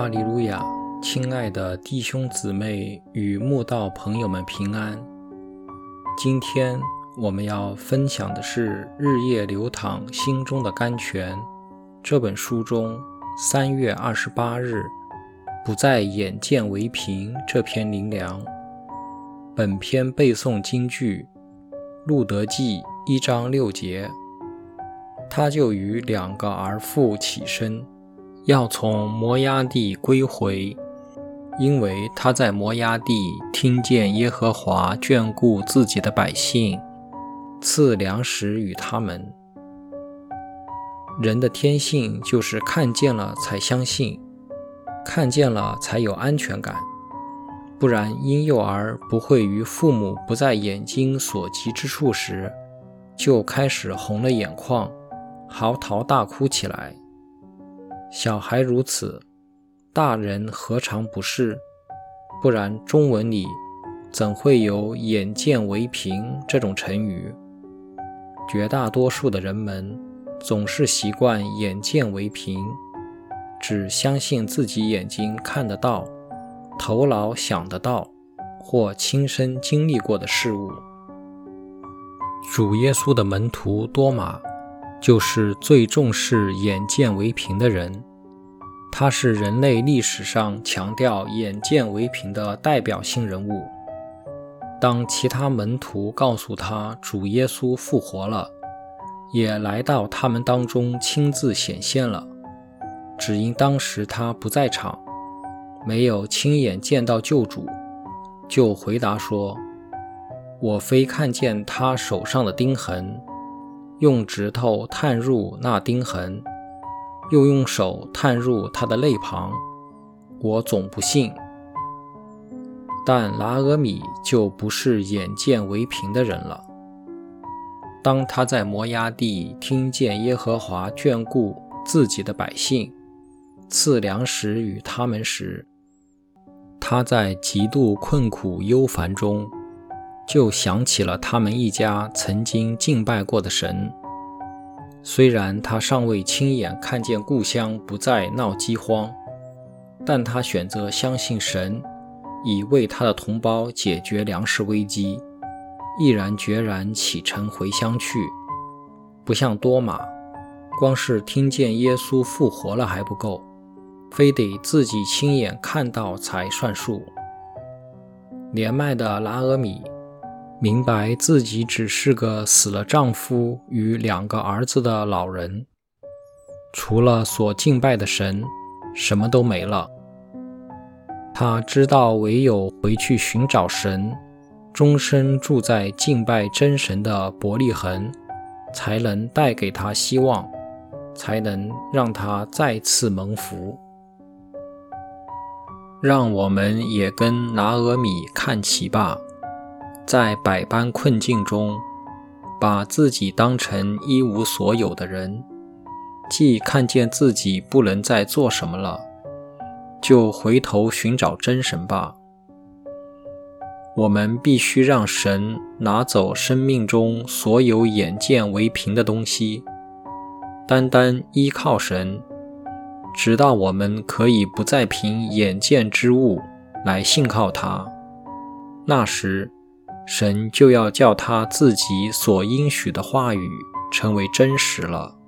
哈利路亚，亲爱的弟兄姊妹与慕道朋友们平安。今天我们要分享的是《日夜流淌心中的甘泉》这本书中三月二十八日“不再眼见为凭”这篇灵粮。本篇背诵金句：路德记一章六节。他就与两个儿妇起身。要从摩崖地归回，因为他在摩崖地听见耶和华眷顾自己的百姓，赐粮食与他们。人的天性就是看见了才相信，看见了才有安全感，不然婴幼儿不会于父母不在眼睛所及之处时，就开始红了眼眶，嚎啕大哭起来。小孩如此，大人何尝不是？不然中文里怎会有“眼见为凭”这种成语？绝大多数的人们总是习惯“眼见为凭”，只相信自己眼睛看得到、头脑想得到或亲身经历过的事物。主耶稣的门徒多马。就是最重视眼见为凭的人，他是人类历史上强调眼见为凭的代表性人物。当其他门徒告诉他主耶稣复活了，也来到他们当中亲自显现了，只因当时他不在场，没有亲眼见到救主，就回答说：“我非看见他手上的钉痕。”用指头探入那钉痕，又用手探入他的肋旁，我总不信。但拿俄米就不是眼见为凭的人了。当他在摩崖地听见耶和华眷顾自己的百姓，赐粮食与他们时，他在极度困苦忧烦中。就想起了他们一家曾经敬拜过的神。虽然他尚未亲眼看见故乡不再闹饥荒，但他选择相信神以为他的同胞解决粮食危机，毅然决然启程回乡去。不像多马，光是听见耶稣复活了还不够，非得自己亲眼看到才算数。年迈的拉阿米。明白自己只是个死了丈夫与两个儿子的老人，除了所敬拜的神，什么都没了。他知道，唯有回去寻找神，终身住在敬拜真神的伯利恒，才能带给他希望，才能让他再次蒙福。让我们也跟拿俄米看齐吧。在百般困境中，把自己当成一无所有的人，既看见自己不能再做什么了，就回头寻找真神吧。我们必须让神拿走生命中所有眼见为凭的东西，单单依靠神，直到我们可以不再凭眼见之物来信靠他。那时。神就要叫他自己所应许的话语成为真实了。